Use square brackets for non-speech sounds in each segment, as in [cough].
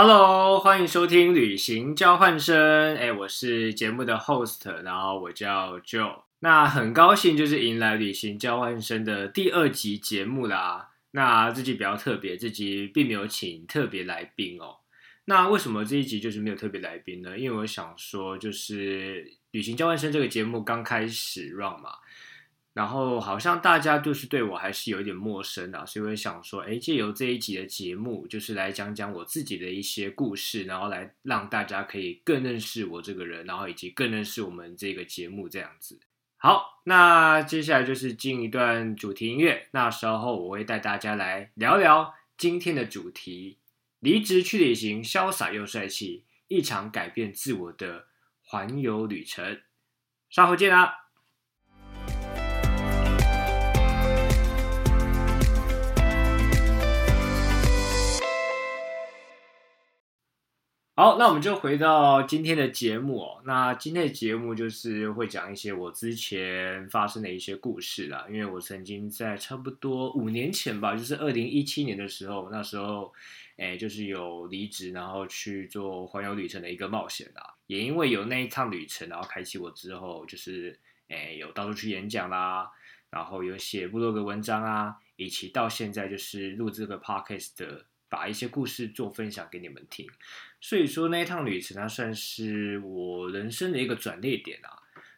Hello，欢迎收听旅行交换生。哎，我是节目的 host，然后我叫 Joe。那很高兴就是迎来旅行交换生的第二集节目啦。那这集比较特别，这集并没有请特别来宾哦。那为什么这一集就是没有特别来宾呢？因为我想说，就是旅行交换生这个节目刚开始 run 嘛。然后好像大家就是对我还是有一点陌生啊，所以我想说，哎，借由这一集的节目，就是来讲讲我自己的一些故事，然后来让大家可以更认识我这个人，然后以及更认识我们这个节目这样子。好，那接下来就是进一段主题音乐，那时候我会带大家来聊聊今天的主题：离职去旅行，潇洒又帅气，一场改变自我的环游旅程。稍后见啦！好，那我们就回到今天的节目哦。那今天的节目就是会讲一些我之前发生的一些故事啦。因为我曾经在差不多五年前吧，就是二零一七年的时候，那时候，哎，就是有离职，然后去做环游旅程的一个冒险啦。也因为有那一趟旅程，然后开启我之后，就是哎，有到处去演讲啦，然后有写部落格文章啊，以及到现在就是录这个 podcast 的。把一些故事做分享给你们听，所以说那一趟旅程，它算是我人生的一个转捩点啊。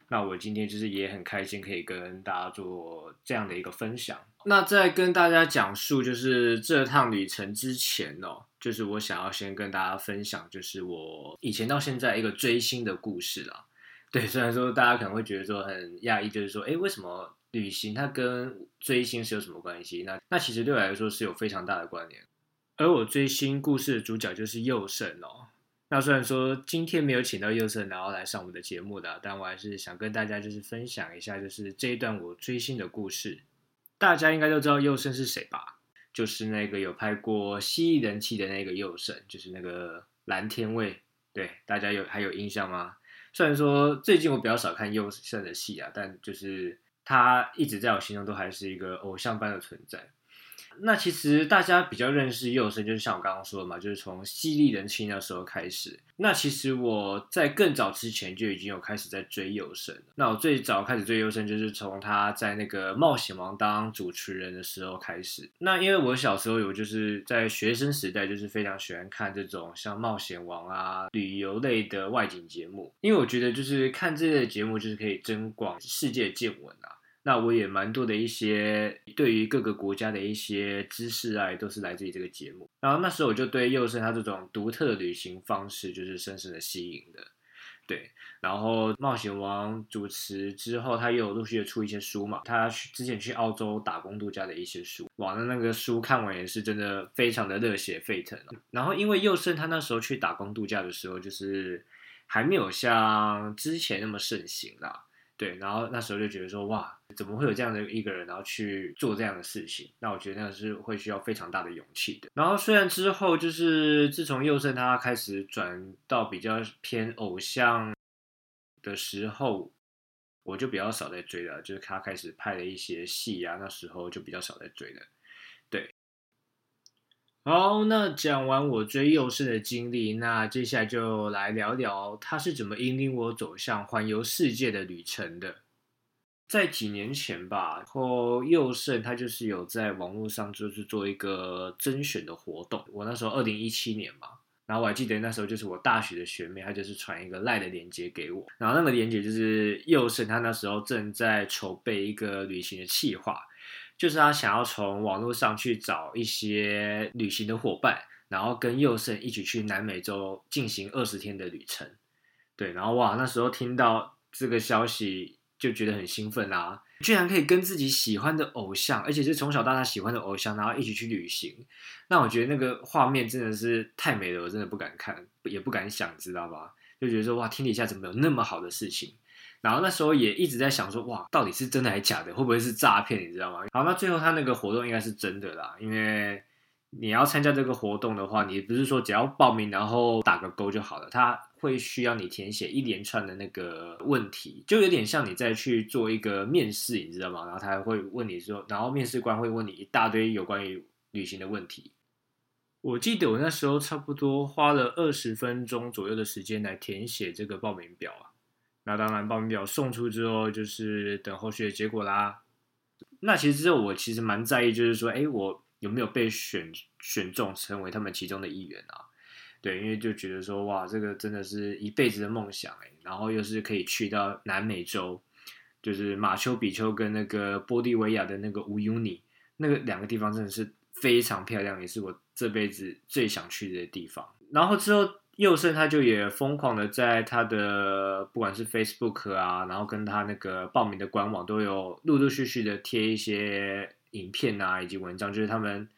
那我今天就是也很开心，可以跟大家做这样的一个分享。那在跟大家讲述就是这趟旅程之前哦，就是我想要先跟大家分享，就是我以前到现在一个追星的故事啊。对，虽然说大家可能会觉得说很讶异，就是说，哎，为什么旅行它跟追星是有什么关系？那那其实对我来说是有非常大的关联。而我追星故事的主角就是佑胜哦。那虽然说今天没有请到佑胜，然后来上我们的节目的，但我还是想跟大家就是分享一下，就是这一段我追星的故事。大家应该都知道佑胜是谁吧？就是那个有拍过《蜥蜴人气》的那个佑胜，就是那个蓝天卫。对，大家有还有印象吗？虽然说最近我比较少看佑胜的戏啊，但就是他一直在我心中都还是一个偶像般的存在。那其实大家比较认识佑生，就是像我刚刚说的嘛，就是从犀利人妻那时候开始。那其实我在更早之前就已经有开始在追佑生。那我最早开始追佑生，就是从他在那个冒险王当主持人的时候开始。那因为我小时候有就是在学生时代，就是非常喜欢看这种像冒险王啊、旅游类的外景节目，因为我觉得就是看这类节目，就是可以增广世界见闻啊。那我也蛮多的一些对于各个国家的一些知识啊，都是来自于这个节目。然后那时候我就对佑胜他这种独特的旅行方式就是深深的吸引的，对。然后冒险王主持之后，他又有陆续的出一些书嘛，他去之前去澳洲打工度假的一些书，哇，那那个书看完也是真的非常的热血沸腾。然后因为佑胜他那时候去打工度假的时候，就是还没有像之前那么盛行啦。对，然后那时候就觉得说，哇，怎么会有这样的一个人，然后去做这样的事情？那我觉得那是会需要非常大的勇气的。然后虽然之后就是自从佑胜他开始转到比较偏偶像的时候，我就比较少在追了，就是他开始拍了一些戏啊，那时候就比较少在追了。对。好，那讲完我追幼胜的经历，那接下来就来聊聊他是怎么引领我走向环游世界的旅程的。在几年前吧，然后佑胜他就是有在网络上就是做一个甄选的活动。我那时候二零一七年嘛，然后我还记得那时候就是我大学的学妹，她就是传一个赖的链接给我，然后那个链接就是佑胜他那时候正在筹备一个旅行的计划。就是他想要从网络上去找一些旅行的伙伴，然后跟佑胜一起去南美洲进行二十天的旅程。对，然后哇，那时候听到这个消息就觉得很兴奋啦，居然可以跟自己喜欢的偶像，而且是从小到大喜欢的偶像，然后一起去旅行。那我觉得那个画面真的是太美了，我真的不敢看，也不敢想，知道吧？就觉得说哇，天底下怎么有那么好的事情？然后那时候也一直在想说，哇，到底是真的还是假的？会不会是诈骗？你知道吗？好，那最后他那个活动应该是真的啦，因为你要参加这个活动的话，你不是说只要报名然后打个勾就好了，他会需要你填写一连串的那个问题，就有点像你再去做一个面试，你知道吗？然后他会问你说，然后面试官会问你一大堆有关于旅行的问题。我记得我那时候差不多花了二十分钟左右的时间来填写这个报名表啊。那当然，报名表送出之后，就是等后续的结果啦。那其实之后，我其实蛮在意，就是说，哎，我有没有被选选中成为他们其中的一员啊？对，因为就觉得说，哇，这个真的是一辈子的梦想哎，然后又是可以去到南美洲，就是马丘比丘跟那个玻利维亚的那个乌尤尼，那个两个地方真的是非常漂亮，也是我这辈子最想去的地方。然后之后。佑胜他就也疯狂的在他的不管是 Facebook 啊，然后跟他那个报名的官网都有陆陆续续的贴一些影片啊，以及文章，就是他们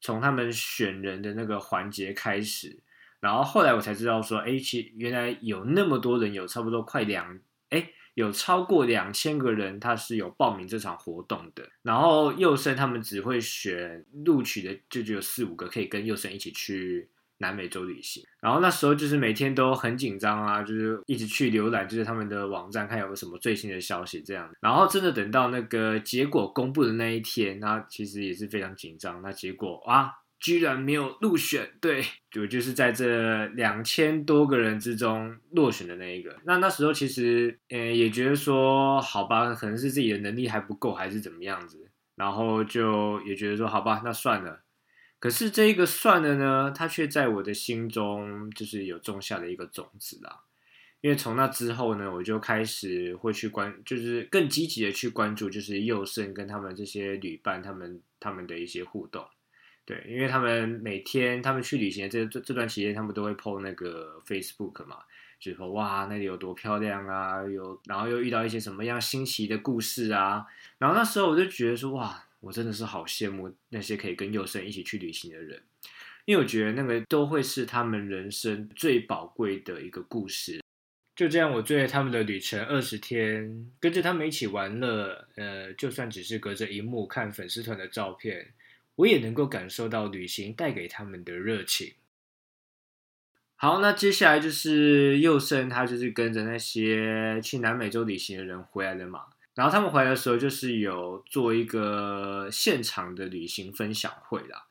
从他们选人的那个环节开始，然后后来我才知道说，哎，其原来有那么多人，有差不多快两，哎，有超过两千个人，他是有报名这场活动的。然后佑胜他们只会选录取的，就只有四五个可以跟佑胜一起去。南美洲旅行，然后那时候就是每天都很紧张啊，就是一直去浏览，就是他们的网站看有没有什么最新的消息这样。然后真的等到那个结果公布的那一天，那其实也是非常紧张。那结果啊，居然没有入选，对，就就是在这两千多个人之中落选的那一个。那那时候其实，呃，也觉得说，好吧，可能是自己的能力还不够，还是怎么样子。然后就也觉得说，好吧，那算了。可是这一个算了呢，它却在我的心中就是有种下了一个种子啦。因为从那之后呢，我就开始会去关，就是更积极的去关注，就是佑胜跟他们这些旅伴他们他们的一些互动。对，因为他们每天他们去旅行的这这这段期间，他们都会 po 那个 Facebook 嘛，就说哇那里有多漂亮啊，有然后又遇到一些什么样新奇的故事啊，然后那时候我就觉得说哇。我真的是好羡慕那些可以跟佑生一起去旅行的人，因为我觉得那个都会是他们人生最宝贵的一个故事。就这样，我追着他们的旅程二十天，跟着他们一起玩乐。呃，就算只是隔着荧幕看粉丝团的照片，我也能够感受到旅行带给他们的热情。好，那接下来就是佑生，他就是跟着那些去南美洲旅行的人回来了嘛。然后他们回来的时候，就是有做一个现场的旅行分享会啦，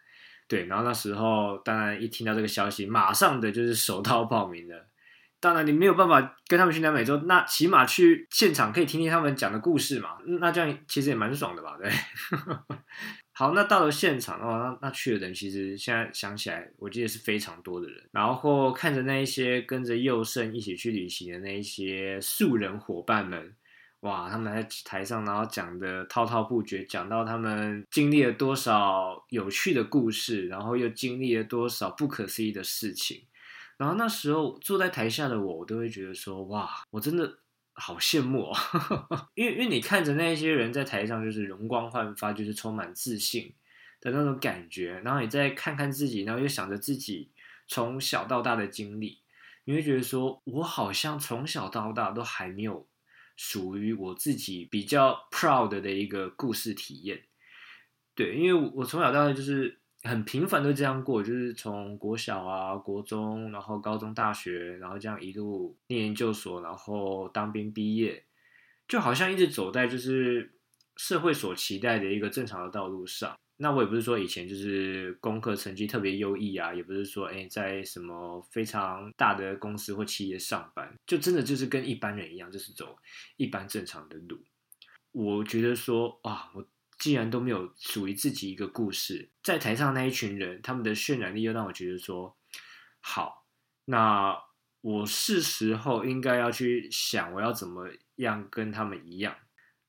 对。然后那时候，当然一听到这个消息，马上的就是手到报名了。当然你没有办法跟他们去南美洲，那起码去现场可以听听他们讲的故事嘛。那这样其实也蛮爽的吧？对。[laughs] 好，那到了现场的话，那那去的人其实现在想起来，我记得是非常多的人。然后看着那一些跟着佑胜一起去旅行的那一些素人伙伴们。哇，他们在台上，然后讲的滔滔不绝，讲到他们经历了多少有趣的故事，然后又经历了多少不可思议的事情。然后那时候坐在台下的我，我都会觉得说，哇，我真的好羡慕哦，[laughs] 因为因为你看着那些人在台上就是容光焕发，就是充满自信的那种感觉，然后你再看看自己，然后又想着自己从小到大的经历，你会觉得说，我好像从小到大都还没有。属于我自己比较 proud 的一个故事体验，对，因为我从小到大就是很平凡的这样过，就是从国小啊、国中，然后高中、大学，然后这样一路念研究所，然后当兵毕业，就好像一直走在就是社会所期待的一个正常的道路上。那我也不是说以前就是功课成绩特别优异啊，也不是说哎在什么非常大的公司或企业上班，就真的就是跟一般人一样，就是走一般正常的路。我觉得说啊，我既然都没有属于自己一个故事，在台上那一群人，他们的渲染力又让我觉得说，好，那我是时候应该要去想，我要怎么样跟他们一样。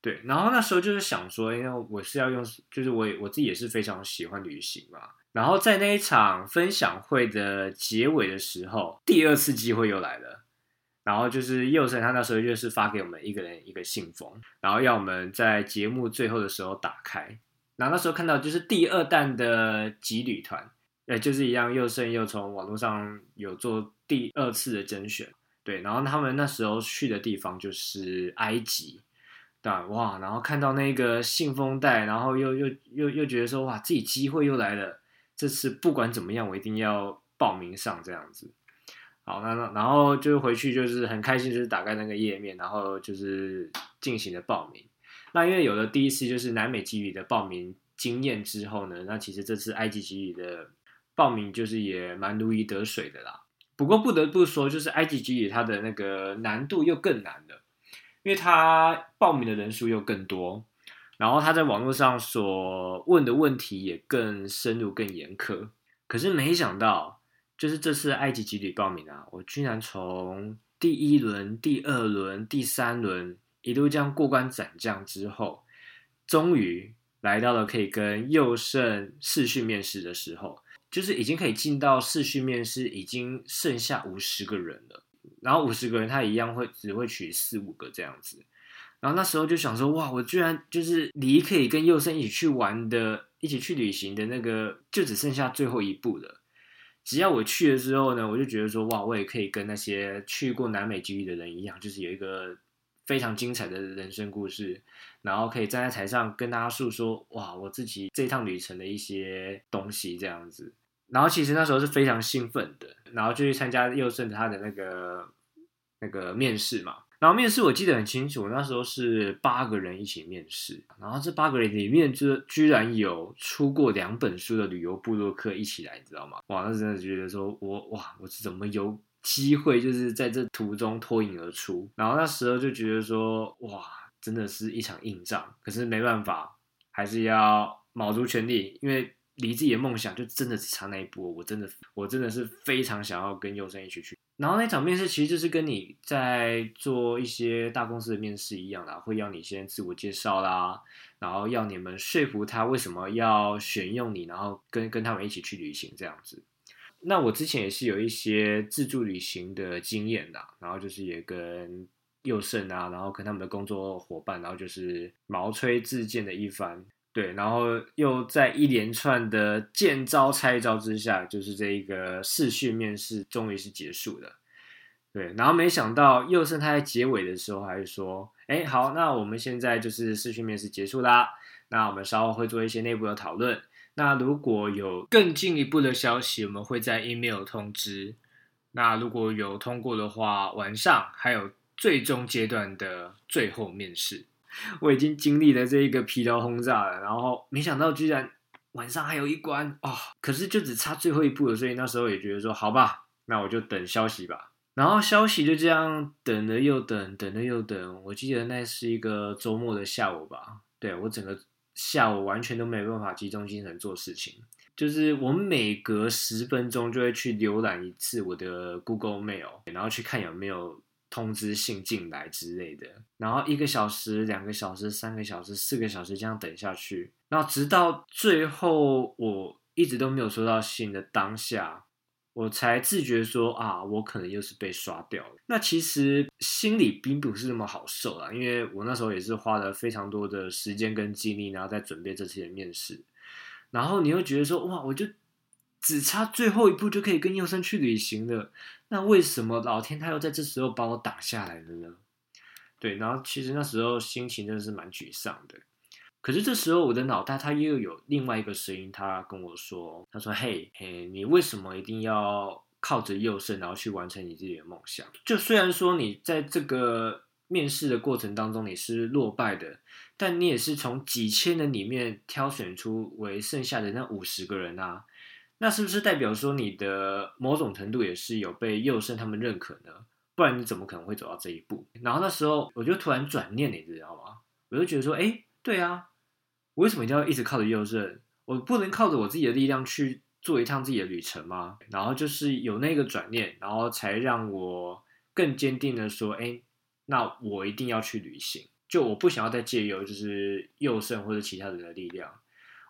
对，然后那时候就是想说，因为我是要用，就是我我自己也是非常喜欢旅行嘛。然后在那一场分享会的结尾的时候，第二次机会又来了。然后就是佑生他那时候就是发给我们一个人一个信封，然后要我们在节目最后的时候打开。然后那时候看到就是第二弹的集旅团，呃，就是一样，佑生又从网络上有做第二次的甄选，对，然后他们那时候去的地方就是埃及。对哇，然后看到那个信封袋，然后又又又又觉得说哇，自己机会又来了，这次不管怎么样，我一定要报名上这样子。好，那那然后就回去就是很开心，就是打开那个页面，然后就是进行了报名。那因为有了第一次就是南美基旅的报名经验之后呢，那其实这次埃及基旅的报名就是也蛮如鱼得水的啦。不过不得不说，就是埃及吉里它的那个难度又更难了，因为他报名的人数又更多，然后他在网络上所问的问题也更深入、更严苛。可是没想到，就是这次埃及集体报名啊，我居然从第一轮、第二轮、第三轮一路这样过关斩将之后，终于来到了可以跟佑胜试训面试的时候。就是已经可以进到试训面试，已经剩下五十个人了。然后五十个人，他一样会只会取四五个这样子。然后那时候就想说，哇，我居然就是离可以跟佑生一起去玩的、一起去旅行的那个，就只剩下最后一步了。只要我去了之后呢，我就觉得说，哇，我也可以跟那些去过南美基地的人一样，就是有一个非常精彩的人生故事，然后可以站在台上跟大家诉说，哇，我自己这趟旅程的一些东西这样子。然后其实那时候是非常兴奋的，然后就去参加佑胜他的那个那个面试嘛。然后面试我记得很清楚，那时候是八个人一起面试，然后这八个人里面就居然有出过两本书的旅游部落客一起来，你知道吗？哇，那真的觉得说我哇，我是怎么有机会就是在这途中脱颖而出？然后那时候就觉得说哇，真的是一场硬仗，可是没办法，还是要卯足全力，因为。离自己的梦想就真的只差那一步，我真的我真的是非常想要跟佑生一起去。然后那场面试其实就是跟你在做一些大公司的面试一样啦，会要你先自我介绍啦，然后要你们说服他为什么要选用你，然后跟跟他们一起去旅行这样子。那我之前也是有一些自助旅行的经验的，然后就是也跟佑胜啊，然后跟他们的工作伙伴，然后就是毛吹自荐的一番。对，然后又在一连串的见招拆招之下，就是这一个试训面试终于是结束了。对，然后没想到佑胜他在结尾的时候还是说：“哎，好，那我们现在就是试训面试结束啦，那我们稍后会做一些内部的讨论。那如果有更进一步的消息，我们会在 email 通知。那如果有通过的话，晚上还有最终阶段的最后面试。” [laughs] 我已经经历了这一个疲劳轰炸了，然后没想到居然晚上还有一关哦，可是就只差最后一步了，所以那时候也觉得说好吧，那我就等消息吧。然后消息就这样等了又等，等了又等。我记得那是一个周末的下午吧，对我整个下午完全都没办法集中精神做事情，就是我每隔十分钟就会去浏览一次我的 Google Mail，然后去看有没有。通知信进来之类的，然后一个小时、两个小时、三个小时、四个小时这样等下去，然后直到最后我一直都没有收到信的当下，我才自觉说啊，我可能又是被刷掉了。那其实心里并不是那么好受啊，因为我那时候也是花了非常多的时间跟精力，然后在准备这次的面试，然后你又觉得说哇，我就。只差最后一步就可以跟佑生去旅行了，那为什么老天他又在这时候把我打下来了呢？对，然后其实那时候心情真的是蛮沮丧的。可是这时候我的脑袋他又有另外一个声音，他跟我说：“他说，嘿，嘿，你为什么一定要靠着佑生，然后去完成你自己的梦想？就虽然说你在这个面试的过程当中你是落败的，但你也是从几千人里面挑选出为剩下的那五十个人啊。”那是不是代表说你的某种程度也是有被佑生他们认可呢？不然你怎么可能会走到这一步？然后那时候我就突然转念，你知道吗？我就觉得说，哎，对啊，我为什么一定要一直靠着佑生？我不能靠着我自己的力量去做一趟自己的旅程吗？然后就是有那个转念，然后才让我更坚定的说，哎，那我一定要去旅行。就我不想要再借由就是佑胜或者其他人的力量。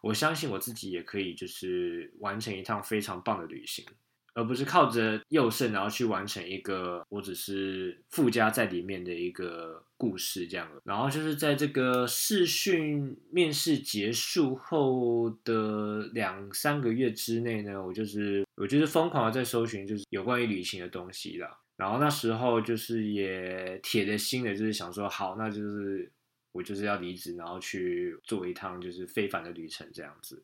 我相信我自己也可以，就是完成一趟非常棒的旅行，而不是靠着右胜然后去完成一个我只是附加在里面的一个故事这样。然后就是在这个试训面试结束后的两三个月之内呢，我就是我就是疯狂的在搜寻就是有关于旅行的东西了。然后那时候就是也铁了心的，就是想说好，那就是。我就是要离职，然后去做一趟就是非凡的旅程这样子。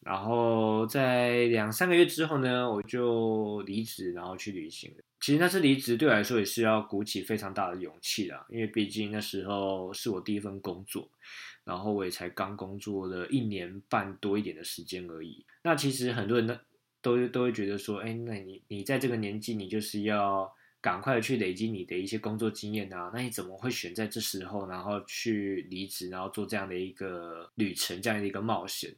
然后在两三个月之后呢，我就离职，然后去旅行其实那次离职对我来说也是要鼓起非常大的勇气的，因为毕竟那时候是我第一份工作，然后我也才刚工作了一年半多一点的时间而已。那其实很多人呢，都都会觉得说，哎，那你你在这个年纪，你就是要赶快去累积你的一些工作经验啊，那你怎么会选在这时候，然后去离职，然后做这样的一个旅程，这样的一个冒险？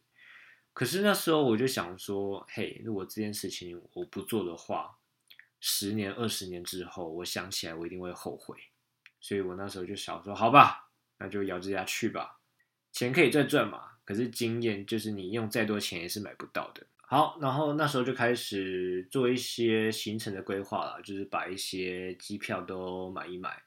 可是那时候我就想说，嘿，如果这件事情我不做的话，十年、二十年之后，我想起来我一定会后悔。所以我那时候就想说，好吧，那就咬着牙去吧，钱可以再赚嘛。可是经验就是你用再多钱也是买不到的。好，然后那时候就开始做一些行程的规划了，就是把一些机票都买一买。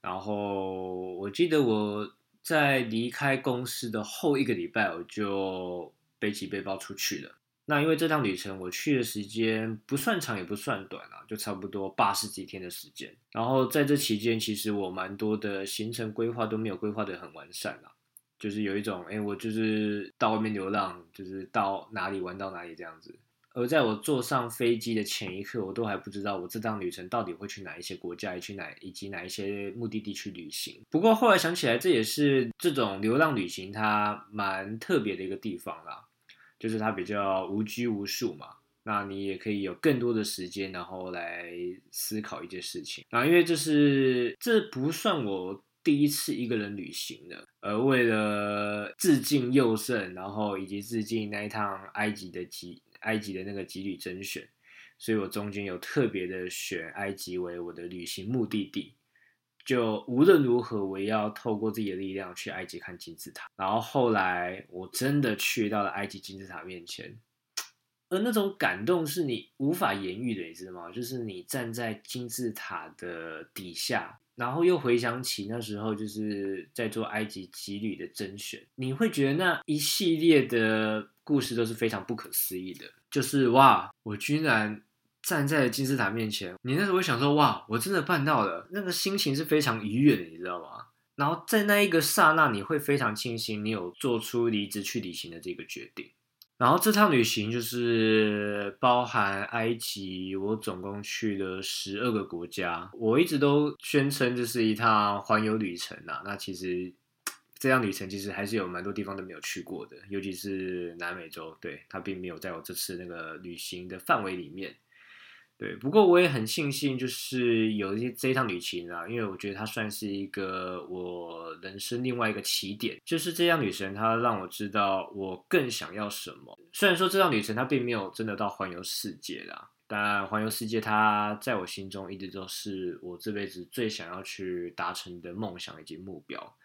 然后我记得我在离开公司的后一个礼拜，我就。背起背包出去了。那因为这趟旅程我去的时间不算长也不算短啊，就差不多八十几天的时间。然后在这期间，其实我蛮多的行程规划都没有规划的很完善啊，就是有一种哎，我就是到外面流浪，就是到哪里玩到哪里这样子。而在我坐上飞机的前一刻，我都还不知道我这趟旅程到底会去哪一些国家，去哪以及哪一些目的地去旅行。不过后来想起来，这也是这种流浪旅行它蛮特别的一个地方啦。就是它比较无拘无束嘛，那你也可以有更多的时间，然后来思考一件事情。那因为这是这不算我第一次一个人旅行的，而为了致敬佑圣，然后以及致敬那一趟埃及的吉埃及的那个吉旅甄选，所以我中间有特别的选埃及为我的旅行目的地。就无论如何，我也要透过自己的力量去埃及看金字塔。然后后来我真的去到了埃及金字塔面前，而那种感动是你无法言喻的，你知道吗？就是你站在金字塔的底下，然后又回想起那时候就是在做埃及吉旅的甄选，你会觉得那一系列的故事都是非常不可思议的。就是哇，我居然。站在金字塔面前，你那时候会想说：“哇，我真的办到了！”那个心情是非常愉悦的，你知道吗？然后在那一个刹那，你会非常庆幸你有做出离职去旅行的这个决定。然后这趟旅行就是包含埃及，我总共去了十二个国家。我一直都宣称这是一趟环游旅程啊。那其实这趟旅程其实还是有蛮多地方都没有去过的，尤其是南美洲，对它并没有在我这次那个旅行的范围里面。对，不过我也很庆幸，就是有一些这一趟旅行啊，因为我觉得它算是一个我人生另外一个起点。就是这趟旅程，它让我知道我更想要什么。虽然说这趟旅程它并没有真的到环游世界啦，但环游世界它在我心中一直都是我这辈子最想要去达成的梦想以及目标。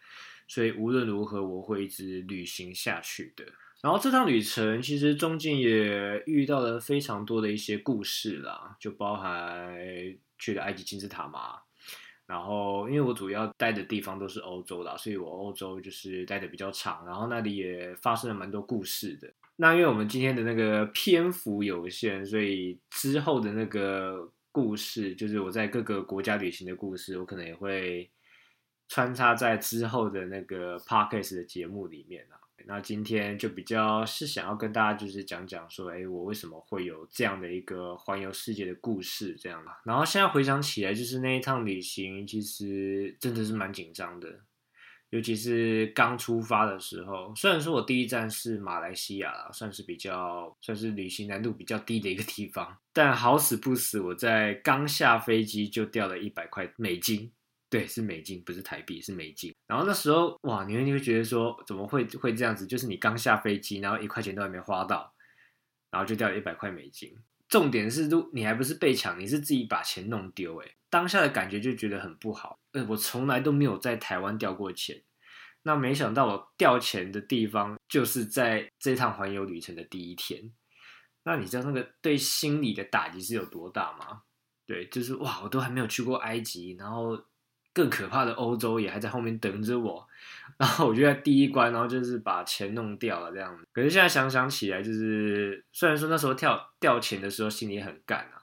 所以无论如何，我会一直旅行下去的。然后这趟旅程其实中间也遇到了非常多的一些故事啦，就包含去了埃及金字塔嘛。然后因为我主要待的地方都是欧洲啦，所以我欧洲就是待的比较长。然后那里也发生了蛮多故事的。那因为我们今天的那个篇幅有限，所以之后的那个故事，就是我在各个国家旅行的故事，我可能也会穿插在之后的那个 podcast 的节目里面啊。那今天就比较是想要跟大家就是讲讲说，哎，我为什么会有这样的一个环游世界的故事这样然后现在回想起来，就是那一趟旅行其实真的是蛮紧张的，尤其是刚出发的时候。虽然说我第一站是马来西亚，算是比较算是旅行难度比较低的一个地方，但好死不死，我在刚下飞机就掉了一百块美金。对，是美金，不是台币，是美金。然后那时候，哇，你会你会觉得说，怎么会会这样子？就是你刚下飞机，然后一块钱都还没花到，然后就掉了一百块美金。重点是，都你还不是被抢，你是自己把钱弄丢。哎，当下的感觉就觉得很不好。呃，我从来都没有在台湾掉过钱，那没想到我掉钱的地方就是在这趟环游旅程的第一天。那你知道那个对心理的打击是有多大吗？对，就是哇，我都还没有去过埃及，然后。更可怕的欧洲也还在后面等着我，然后我就在第一关，然后就是把钱弄掉了这样子。可是现在想想起来，就是虽然说那时候跳掉钱的时候心里很干啊，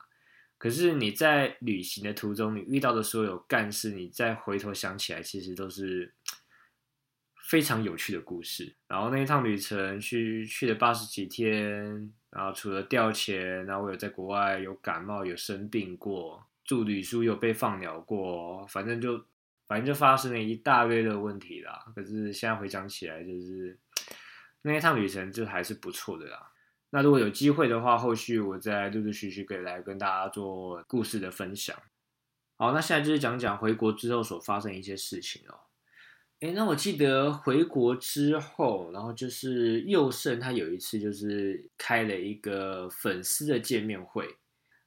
可是你在旅行的途中，你遇到的所有干事，你再回头想起来，其实都是非常有趣的故事。然后那一趟旅程去去了八十几天，然后除了掉钱，然后我有在国外有感冒，有生病过。住旅宿又被放鸟过，反正就反正就发生了一大堆的问题啦。可是现在回想起来，就是那一趟旅程就还是不错的啦。那如果有机会的话，后续我再陆陆续续可以来跟大家做故事的分享。好，那现在就是讲讲回国之后所发生一些事情哦。哎，那我记得回国之后，然后就是佑胜他有一次就是开了一个粉丝的见面会，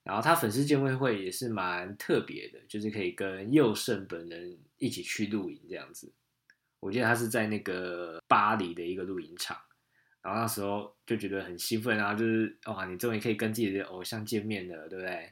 然后他粉丝见面会也是蛮特别的，就是可以跟佑胜本人一起去露营这样子。我记得他是在那个巴黎的一个露营场。然后那时候就觉得很兴奋啊，就是哇，你终于可以跟自己的偶像见面了，对不对？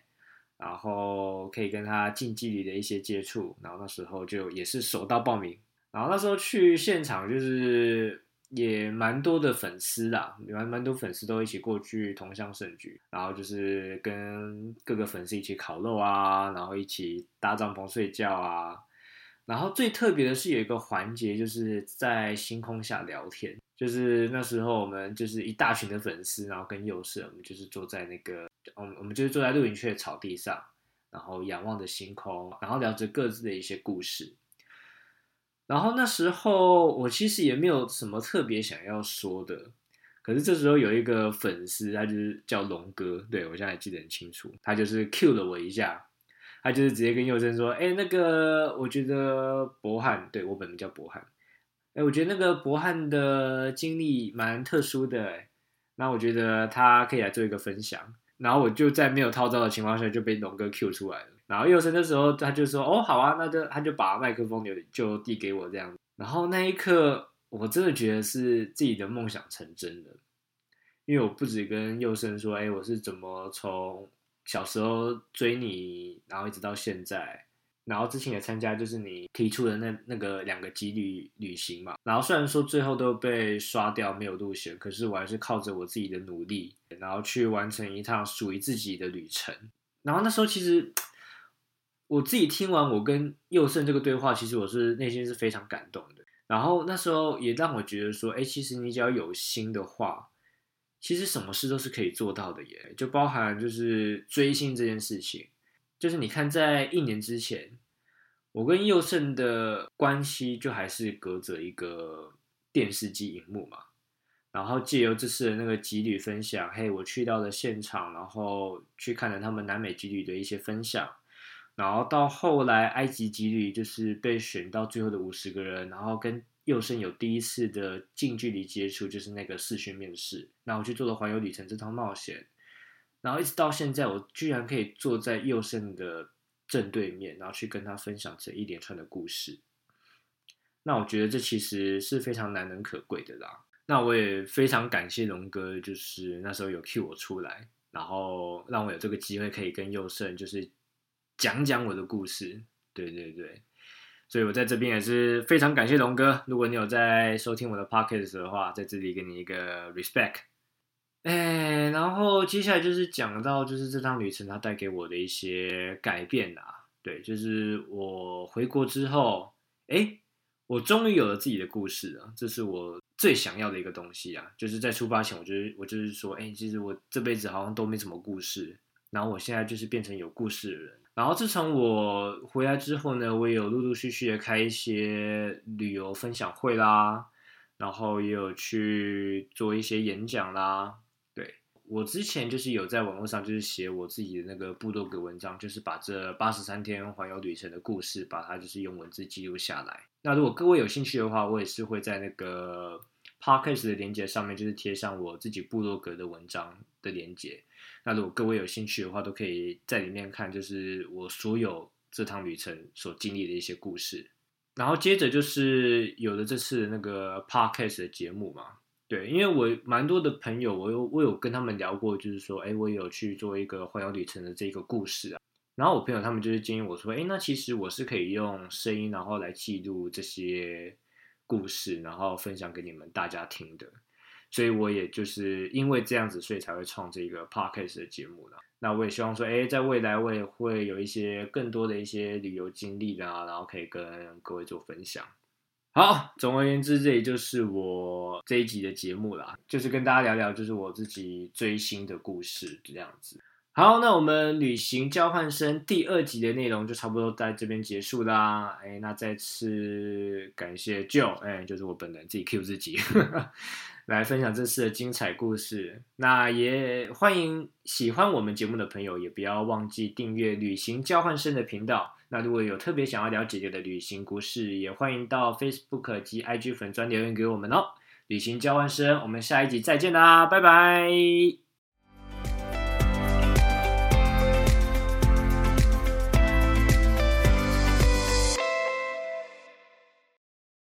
然后可以跟他近距离的一些接触，然后那时候就也是手到报名。然后那时候去现场就是也蛮多的粉丝啦，蛮蛮多粉丝都一起过去同乡盛举，然后就是跟各个粉丝一起烤肉啊，然后一起搭帐篷睡觉啊。然后最特别的是有一个环节，就是在星空下聊天。就是那时候，我们就是一大群的粉丝，然后跟幼师，我们就是坐在那个，我们我们就是坐在露营区的草地上，然后仰望着星空，然后聊着各自的一些故事。然后那时候我其实也没有什么特别想要说的，可是这时候有一个粉丝，他就是叫龙哥，对我现在还记得很清楚，他就是 Q 了我一下，他就是直接跟佑生说：“哎，那个我觉得博汉，对我本名叫博汉。”哎，我觉得那个博汉的经历蛮特殊的，那我觉得他可以来做一个分享。然后我就在没有套招的情况下就被龙哥 Q 出来了。然后佑生的时候他就说：“哦，好啊，那就他就把麦克风就就递给我这样。”然后那一刻我真的觉得是自己的梦想成真了，因为我不止跟佑生说：“哎，我是怎么从小时候追你，然后一直到现在。”然后之前也参加，就是你提出的那那个两个几旅旅行嘛。然后虽然说最后都被刷掉，没有入选，可是我还是靠着我自己的努力，然后去完成一趟属于自己的旅程。然后那时候其实我自己听完我跟佑胜这个对话，其实我是内心是非常感动的。然后那时候也让我觉得说，哎，其实你只要有心的话，其实什么事都是可以做到的耶。就包含就是追星这件事情。就是你看，在一年之前，我跟佑胜的关系就还是隔着一个电视机荧幕嘛。然后借由这次的那个吉旅分享，嘿，我去到了现场，然后去看了他们南美吉旅的一些分享。然后到后来埃及吉旅就是被选到最后的五十个人，然后跟佑胜有第一次的近距离接触，就是那个视讯面试。那我去做了环游旅程这趟冒险。然后一直到现在，我居然可以坐在佑胜的正对面，然后去跟他分享这一连串的故事。那我觉得这其实是非常难能可贵的啦。那我也非常感谢龙哥，就是那时候有 cue 我出来，然后让我有这个机会可以跟佑胜就是讲讲我的故事。对对对，所以我在这边也是非常感谢龙哥。如果你有在收听我的 podcast 的话，在这里给你一个 respect。哎，然后接下来就是讲到就是这趟旅程它带给我的一些改变啦。对，就是我回国之后，哎，我终于有了自己的故事了，这是我最想要的一个东西啊。就是在出发前，我就是我就是说，哎，其实我这辈子好像都没什么故事，然后我现在就是变成有故事的人。然后自从我回来之后呢，我也有陆陆续续的开一些旅游分享会啦，然后也有去做一些演讲啦。对我之前就是有在网络上就是写我自己的那个部落格文章，就是把这八十三天环游旅程的故事，把它就是用文字记录下来。那如果各位有兴趣的话，我也是会在那个 podcast 的连接上面，就是贴上我自己部落格的文章的连接。那如果各位有兴趣的话，都可以在里面看，就是我所有这趟旅程所经历的一些故事。然后接着就是有了这次那个 podcast 的节目嘛。对，因为我蛮多的朋友，我有我有跟他们聊过，就是说，哎，我有去做一个环游旅程的这个故事啊。然后我朋友他们就是建议我说，哎，那其实我是可以用声音，然后来记录这些故事，然后分享给你们大家听的。所以我也就是因为这样子，所以才会创这个 podcast 的节目的。那我也希望说，哎，在未来我也会有一些更多的一些旅游经历啊，然后可以跟各位做分享。好，总而言之，这也就是我这一集的节目啦，就是跟大家聊聊，就是我自己追星的故事这样子。好，那我们旅行交换生第二集的内容就差不多在这边结束啦。哎，那再次感谢 Joe，哎，就是我本人自己 Q 自己来分享这次的精彩故事。那也欢迎喜欢我们节目的朋友，也不要忘记订阅旅行交换生的频道。那如果有特别想要了解的旅行故事，也欢迎到 Facebook 及 IG 粉专留言给我们哦。旅行交换生，我们下一集再见啦，拜拜。